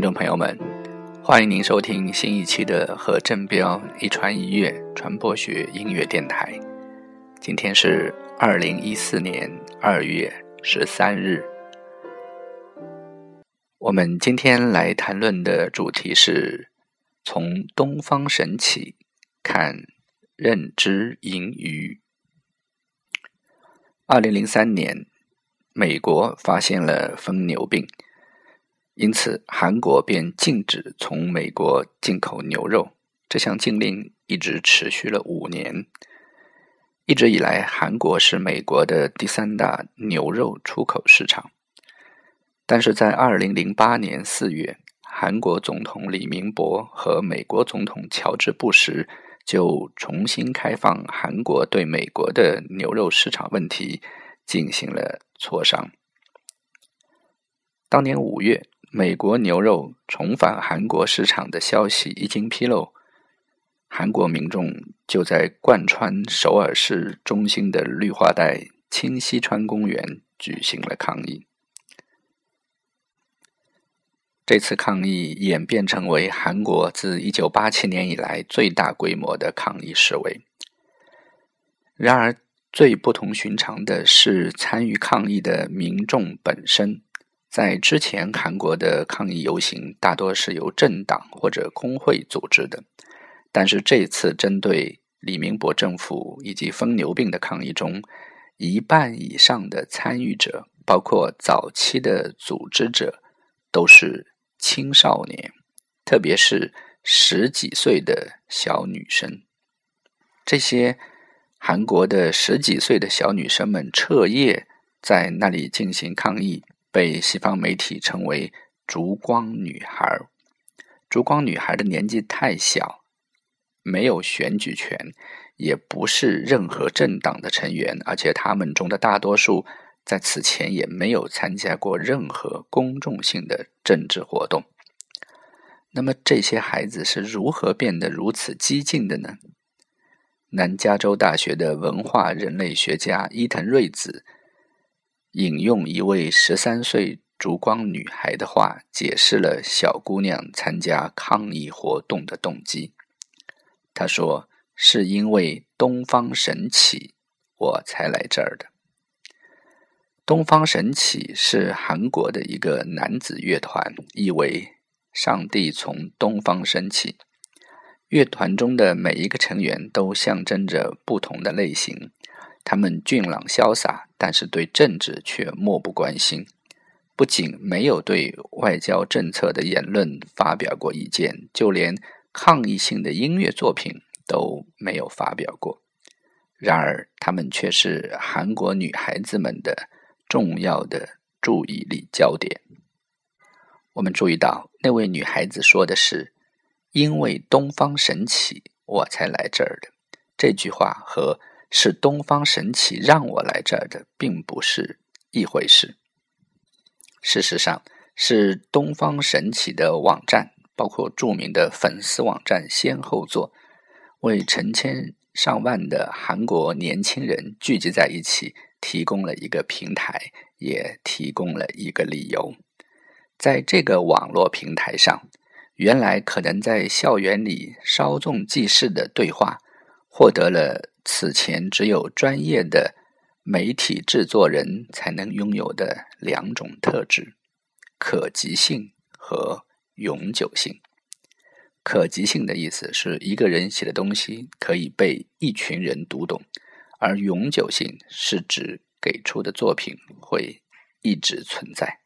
听众朋友们，欢迎您收听新一期的和正标一传一乐传播学音乐电台。今天是二零一四年二月十三日。我们今天来谈论的主题是从东方神起看认知盈余。二零零三年，美国发现了疯牛病。因此，韩国便禁止从美国进口牛肉。这项禁令一直持续了五年。一直以来，韩国是美国的第三大牛肉出口市场。但是在二零零八年四月，韩国总统李明博和美国总统乔治·布什就重新开放韩国对美国的牛肉市场问题进行了磋商。当年五月。美国牛肉重返韩国市场的消息一经披露，韩国民众就在贯穿首尔市中心的绿化带清溪川公园举行了抗议。这次抗议演变成为韩国自一九八七年以来最大规模的抗议示威。然而，最不同寻常的是参与抗议的民众本身。在之前，韩国的抗议游行大多是由政党或者工会组织的，但是这次针对李明博政府以及疯牛病的抗议中，一半以上的参与者，包括早期的组织者，都是青少年，特别是十几岁的小女生。这些韩国的十几岁的小女生们彻夜在那里进行抗议。被西方媒体称为“烛光女孩”。烛光女孩的年纪太小，没有选举权，也不是任何政党的成员，而且他们中的大多数在此前也没有参加过任何公众性的政治活动。那么，这些孩子是如何变得如此激进的呢？南加州大学的文化人类学家伊藤瑞子。引用一位十三岁烛光女孩的话，解释了小姑娘参加抗议活动的动机。她说：“是因为东方神起，我才来这儿的。”东方神起是韩国的一个男子乐团，意为“上帝从东方升起”。乐团中的每一个成员都象征着不同的类型。他们俊朗潇洒，但是对政治却漠不关心。不仅没有对外交政策的言论发表过意见，就连抗议性的音乐作品都没有发表过。然而，他们却是韩国女孩子们的重要的注意力焦点。我们注意到，那位女孩子说的是：“因为东方神起，我才来这儿的。”这句话和。是东方神起让我来这儿的，并不是一回事。事实上，是东方神起的网站，包括著名的粉丝网站先后座，为成千上万的韩国年轻人聚集在一起提供了一个平台，也提供了一个理由。在这个网络平台上，原来可能在校园里稍纵即逝的对话，获得了。此前只有专业的媒体制作人才能拥有的两种特质：可及性和永久性。可及性的意思是一个人写的东西可以被一群人读懂，而永久性是指给出的作品会一直存在。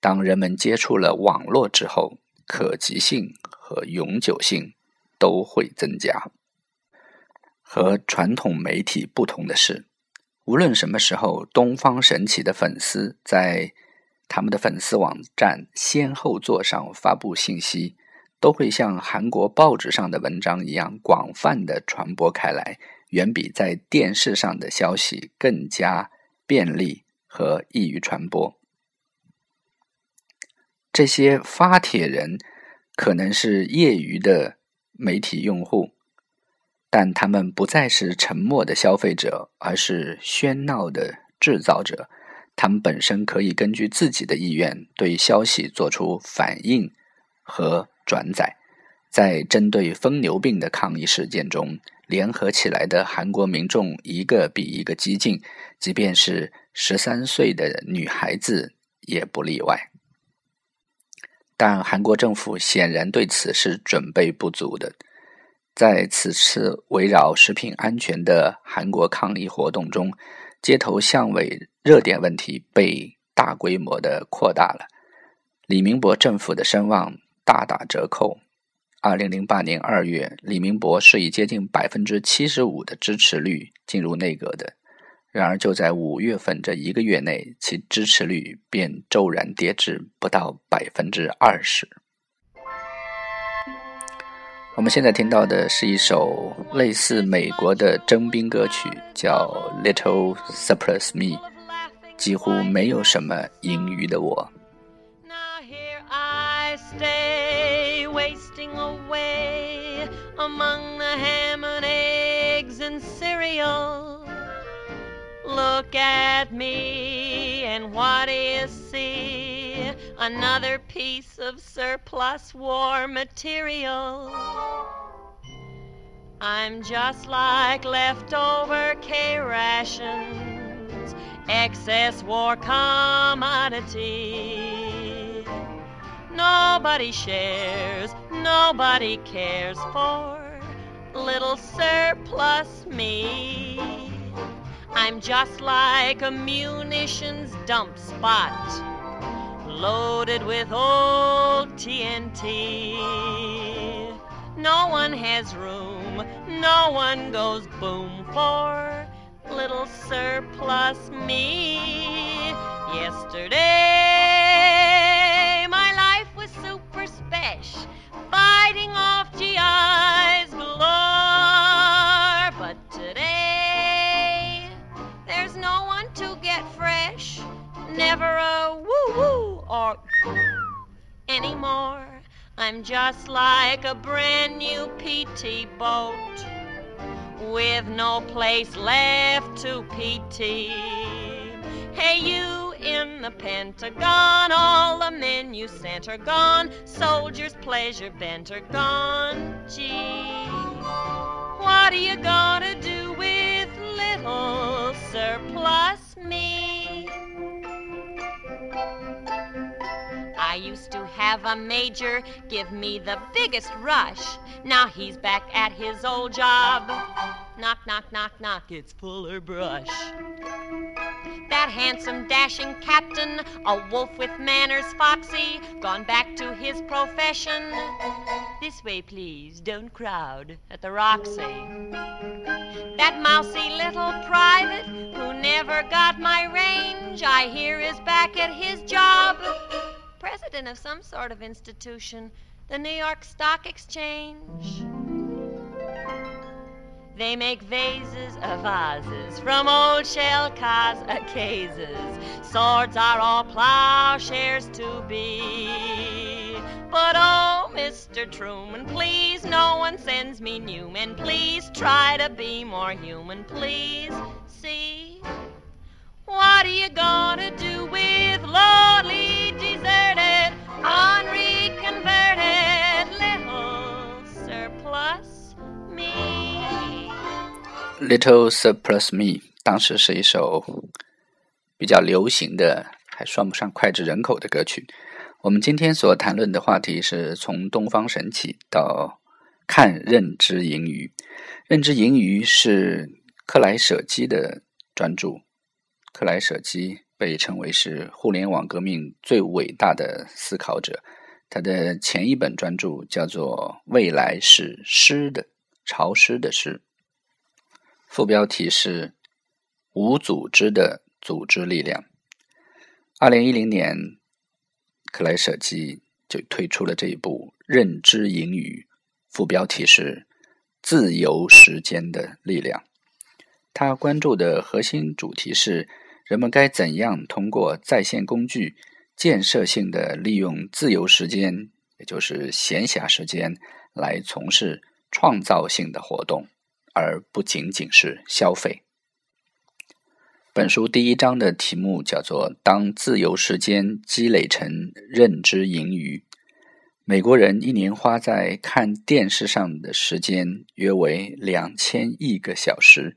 当人们接触了网络之后，可及性和永久性都会增加。和传统媒体不同的是，无论什么时候，东方神起的粉丝在他们的粉丝网站先后座上发布信息，都会像韩国报纸上的文章一样广泛的传播开来，远比在电视上的消息更加便利和易于传播。这些发帖人可能是业余的媒体用户。但他们不再是沉默的消费者，而是喧闹的制造者。他们本身可以根据自己的意愿对消息做出反应和转载。在针对疯牛病的抗议事件中，联合起来的韩国民众一个比一个激进，即便是十三岁的女孩子也不例外。但韩国政府显然对此是准备不足的。在此次围绕食品安全的韩国抗议活动中，街头巷尾热点问题被大规模的扩大了，李明博政府的声望大打折扣。二零零八年二月，李明博是以接近百分之七十五的支持率进入内阁的。然而，就在五月份这一个月内，其支持率便骤然跌至不到百分之二十。我们现在听到的是一首类似美国的征兵歌曲，叫《Little Surplus Me》，几乎没有什么盈余的我。among the ham and eggs and cereal. Look at me, and what do you Another piece of surplus war material. I'm just like leftover K rations, excess war commodity. Nobody shares, nobody cares for little surplus me. I'm just like a munitions dump spot, loaded with old TNT. No one has room, no one goes boom for little surplus me. Yesterday, my life was super special, fighting off GIs galore. But today, there's no one to get fresh, never a or anymore. I'm just like a brand new PT boat with no place left to PT. Hey, you in the Pentagon. All the men you sent are gone. Soldiers' pleasure bent are gone. Gee, what are you gonna do with little surplus me? I used to have a major give me the biggest rush. Now he's back at his old job. Knock, knock, knock, knock, it's Fuller Brush. That handsome, dashing captain, a wolf with manners foxy, gone back to his profession. This way, please, don't crowd at the Roxy. That mousy little private who never got my range, I hear is back at his job. President of some sort of institution, the New York Stock Exchange. They make vases of vases from old shell cases. Swords are all plowshares to be. But oh, Mr. Truman, please, no one sends me Newman. Please try to be more human, please. See, what are you gonna do with lonely, deserted, unreconverted little surplus? me. Little Surplus Me 当时是一首比较流行的，还算不上脍炙人口的歌曲。我们今天所谈论的话题是从东方神起到看认知盈余。认知盈余是克莱舍基的专著。克莱舍基被称为是互联网革命最伟大的思考者。他的前一本专著叫做《未来是诗的，潮湿的诗》。副标题是“无组织的组织力量”。二零一零年，克莱舍基就推出了这一部《认知盈余》，副标题是“自由时间的力量”。他关注的核心主题是：人们该怎样通过在线工具，建设性的利用自由时间，也就是闲暇时间，来从事创造性的活动。而不仅仅是消费。本书第一章的题目叫做“当自由时间积累成认知盈余”。美国人一年花在看电视上的时间约为两千亿个小时，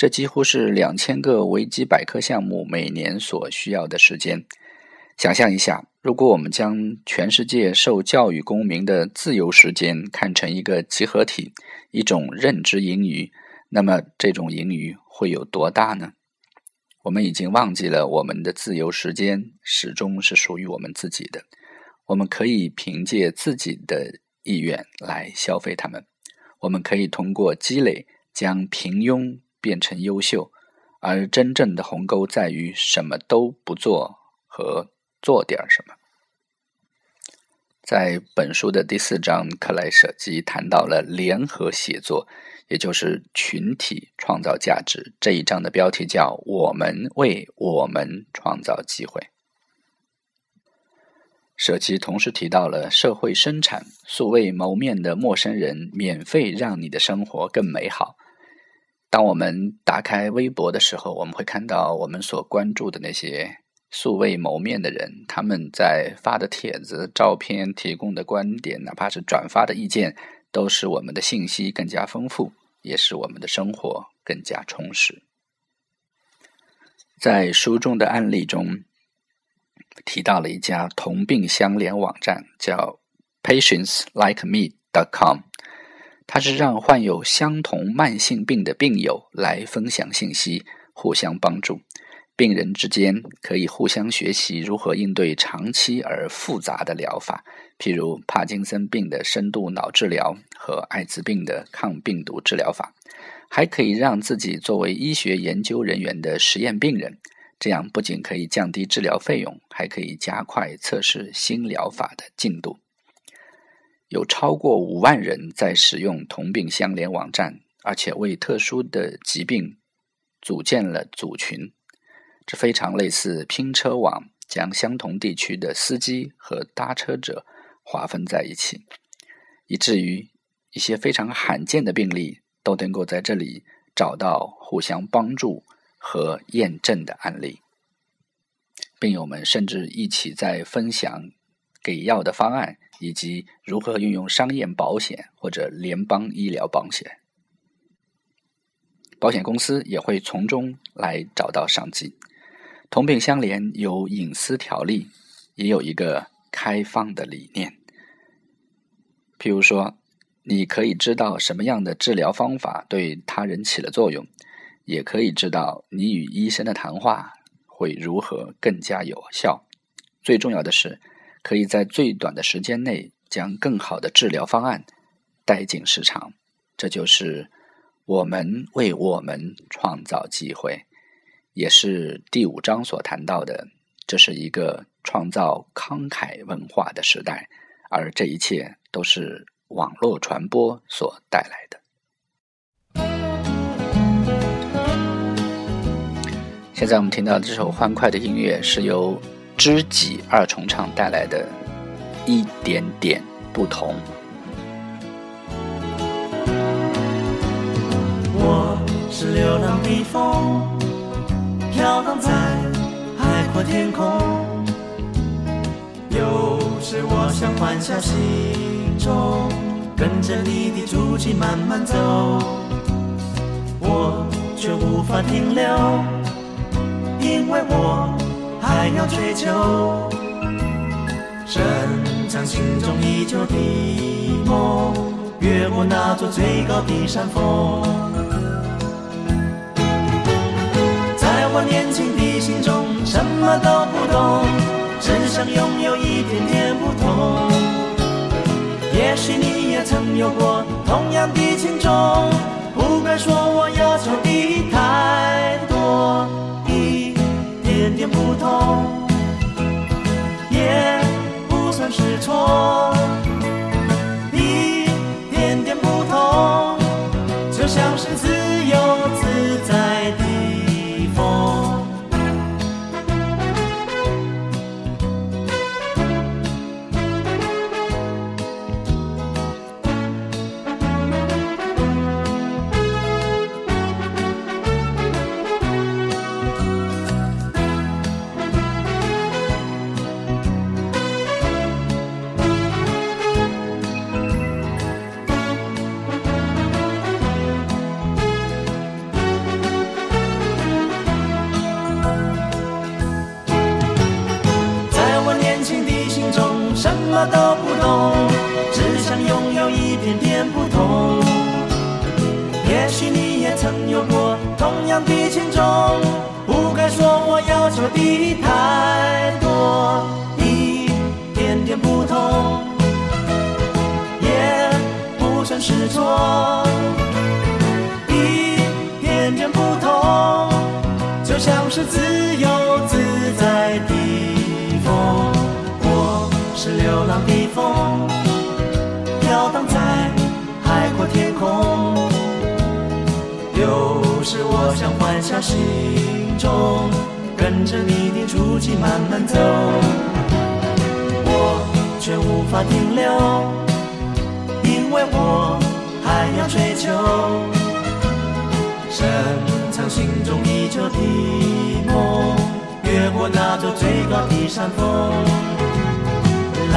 这几乎是两千个维基百科项目每年所需要的时间。想象一下，如果我们将全世界受教育公民的自由时间看成一个集合体，一种认知盈余，那么这种盈余会有多大呢？我们已经忘记了，我们的自由时间始终是属于我们自己的。我们可以凭借自己的意愿来消费它们。我们可以通过积累将平庸变成优秀，而真正的鸿沟在于什么都不做和做点什么。在本书的第四章，克莱舍基谈到了联合写作。也就是群体创造价值这一章的标题叫“我们为我们创造机会”。舍奇同时提到了社会生产，素未谋面的陌生人免费让你的生活更美好。当我们打开微博的时候，我们会看到我们所关注的那些素未谋面的人，他们在发的帖子、照片、提供的观点，哪怕是转发的意见，都使我们的信息更加丰富。也使我们的生活更加充实。在书中的案例中，提到了一家同病相怜网站，叫 PatientsLikeMe.com，它是让患有相同慢性病的病友来分享信息，互相帮助。病人之间可以互相学习如何应对长期而复杂的疗法，譬如帕金森病的深度脑治疗和艾滋病的抗病毒治疗法，还可以让自己作为医学研究人员的实验病人，这样不仅可以降低治疗费用，还可以加快测试新疗法的进度。有超过五万人在使用同病相怜网站，而且为特殊的疾病组建了组群。这非常类似拼车网，将相同地区的司机和搭车者划分在一起，以至于一些非常罕见的病例都能够在这里找到互相帮助和验证的案例。病友们甚至一起在分享给药的方案，以及如何运用商业保险或者联邦医疗保险。保险公司也会从中来找到商机。同病相怜有隐私条例，也有一个开放的理念。譬如说，你可以知道什么样的治疗方法对他人起了作用，也可以知道你与医生的谈话会如何更加有效。最重要的是，可以在最短的时间内将更好的治疗方案带进市场。这就是我们为我们创造机会。也是第五章所谈到的，这是一个创造慷慨文化的时代，而这一切都是网络传播所带来的。现在我们听到这首欢快的音乐，是由知己二重唱带来的，一点点不同。我是流浪的风。飘荡在海阔天空，有时我想缓下心中，跟着你的足迹慢慢走，我却无法停留，因为我还要追求，深藏心中已久的梦，越过那座最高的山峰。在我年轻的心中什么都不懂，只想拥有一点点不同。也许你也曾有过同样的情衷，不该说我要求的太多，点点不同也不算是错。什么都不懂只想拥有一点点不同。也许你也曾有过同样的轻重不该说我要求的太多一点点不同也不算是错。风，飘荡在海阔天空。有时我想换下心中，跟着你的足迹慢慢走，我却无法停留，因为我还要追求，深藏心中已久的梦，越过那座最高的山峰，啦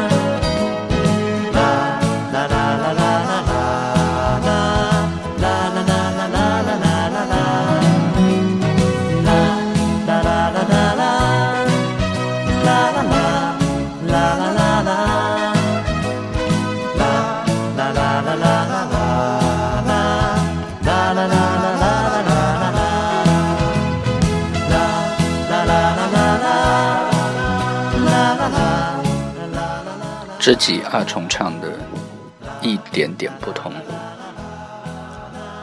知己二重唱的一点点不同，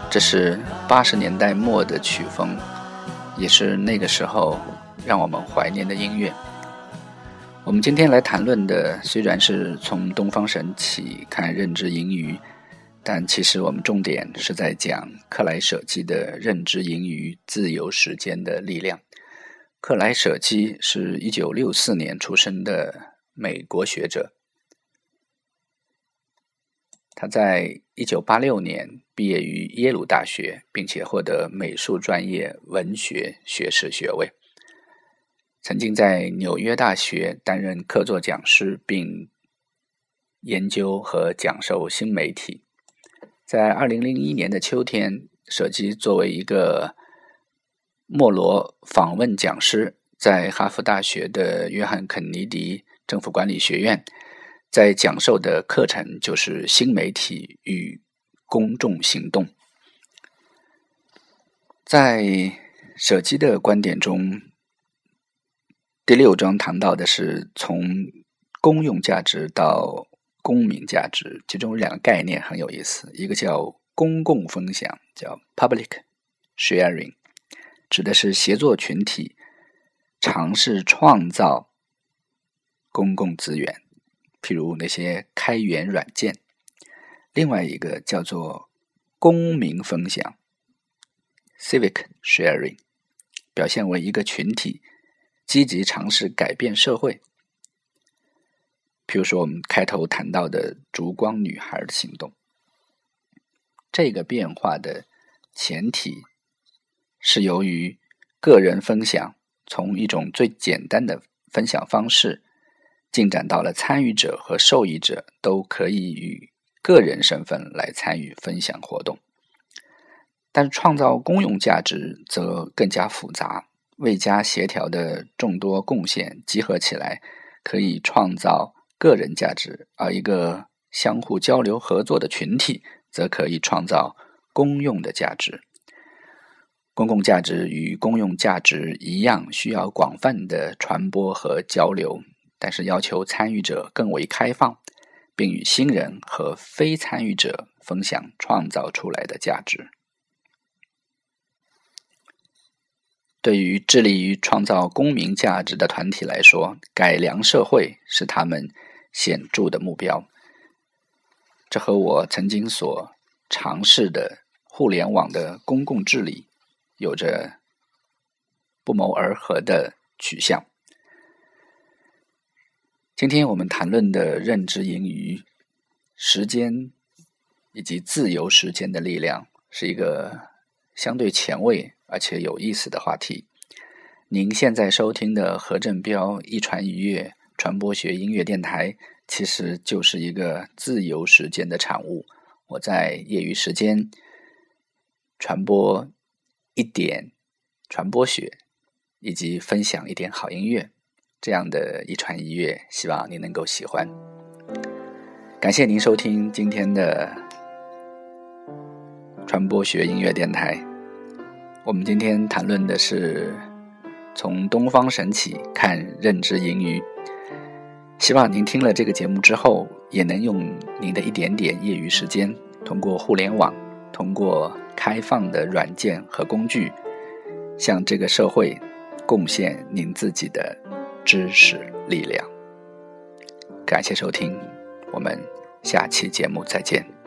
这是八十年代末的曲风，也是那个时候让我们怀念的音乐。我们今天来谈论的虽然是从东方神起看认知盈余，但其实我们重点是在讲克莱舍基的认知盈余自由时间的力量。克莱舍基是一九六四年出生的美国学者。他在一九八六年毕业于耶鲁大学，并且获得美术专业文学学士学位。曾经在纽约大学担任客座讲师，并研究和讲授新媒体。在二零零一年的秋天，舍基作为一个莫罗访问讲师，在哈佛大学的约翰肯尼迪政府管理学院。在讲授的课程就是新媒体与公众行动。在舍基的观点中，第六章谈到的是从公用价值到公民价值，其中有两个概念很有意思，一个叫公共分享，叫 public sharing，指的是协作群体尝试创造公共资源。譬如那些开源软件，另外一个叫做公民分享 （civic sharing），表现为一个群体积极尝试改变社会。譬如说，我们开头谈到的“烛光女孩”的行动，这个变化的前提是由于个人分享从一种最简单的分享方式。进展到了参与者和受益者都可以以个人身份来参与分享活动，但创造公用价值则更加复杂。未加协调的众多贡献集合起来，可以创造个人价值；而一个相互交流合作的群体，则可以创造公用的价值。公共价值与公用价值一样，需要广泛的传播和交流。但是要求参与者更为开放，并与新人和非参与者分享创造出来的价值。对于致力于创造公民价值的团体来说，改良社会是他们显著的目标。这和我曾经所尝试的互联网的公共治理有着不谋而合的取向。今天我们谈论的认知盈余、时间以及自由时间的力量，是一个相对前卫而且有意思的话题。您现在收听的何振彪一传一乐传播学音乐电台，其实就是一个自由时间的产物。我在业余时间传播一点传播学，以及分享一点好音乐。这样的一传一乐，希望您能够喜欢。感谢您收听今天的传播学音乐电台。我们今天谈论的是从东方神起看认知盈余。希望您听了这个节目之后，也能用您的一点点业余时间，通过互联网，通过开放的软件和工具，向这个社会贡献您自己的知识力量。感谢收听，我们下期节目再见。